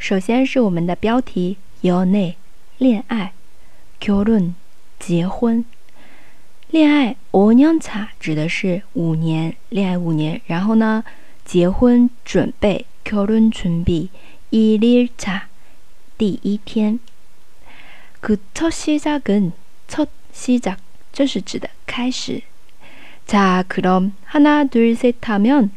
首先是我们的标题有内恋爱 q 런结婚。恋爱五年차指的是五年，恋爱五年。然后呢，结婚准备 q 런准备일일 차， 第一天。그첫시작은첫시 작， 这是指的开始。자그럼하나둘셋하면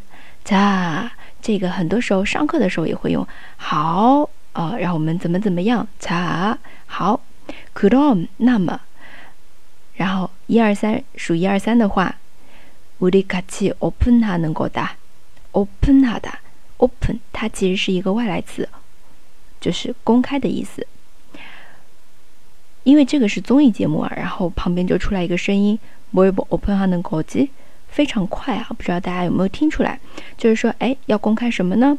자。 这个很多时候上课的时候也会用。好，呃，让我们怎么怎么样？查好。그럼那么，然后一二三数一二三的话，우리같이오픈하는거 다。 open 하다 open，它其实是一个外来词，就是公开的意思。因为这个是综艺节目啊，然后旁边就出来一个声音，뭐뭐오픈하는거 지？ 非常快啊！不知道大家有没有听出来？就是说，哎，要公开什么呢？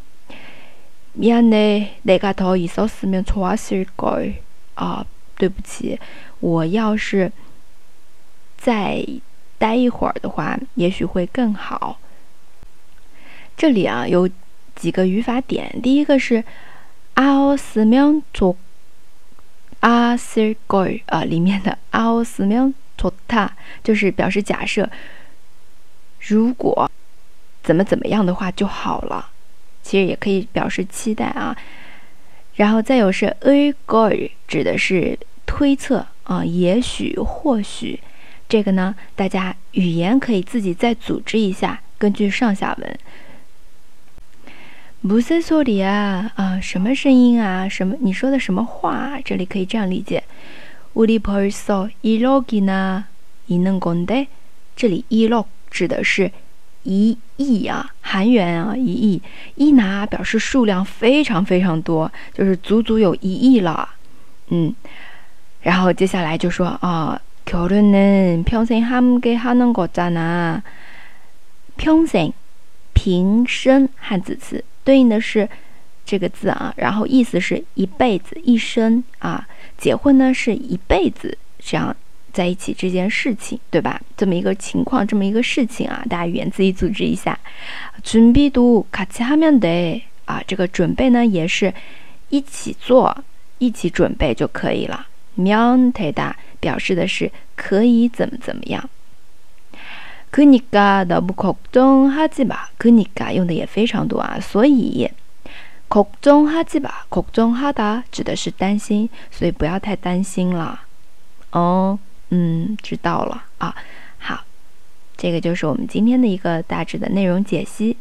미안해내가더있었으면좋았을걸啊，对不起，我要是再待一会儿的话，也许会更好。这里啊有几个语法点，第一个是아스면좋았을걸啊，里面的아스면좋 다， 就是表示假设。 如果怎么怎么样的话就好了，其实也可以表示期待啊。然后再有是 a g o i 指的是推测啊，也许或许。这个呢，大家语言可以自己再组织一下，根据上下文。무슨소리啊啊，什么声音啊？什么？你说的什么话？这里可以这样理解：우리벌써이억이나있는건 데， 这里一억 指的是一亿啊，韩元啊，一亿。一拿表示数量非常非常多，就是足足有一亿了。嗯，然后接下来就说啊，결혼은평생함께하는거잖 아。 평생平生汉字词对应的是这个字啊，然后意思是一辈子、一生啊。结婚呢是一辈子这样。 在一起这件事情，对吧？这么一个情况，这么一个事情啊，大家语言自己组织一下。准备读卡其哈面的啊，这个准备呢也是一起做，一起准备就可以了。面太大表示的是可以怎么怎么样。그니까너무걱정하지 마。 그니까用的也非常多啊，所以걱정하지 마， 걱정하다指的是担心，所以不要太担心了。哦。 嗯，知道了啊。好，这个就是我们今天的一个大致的内容解析。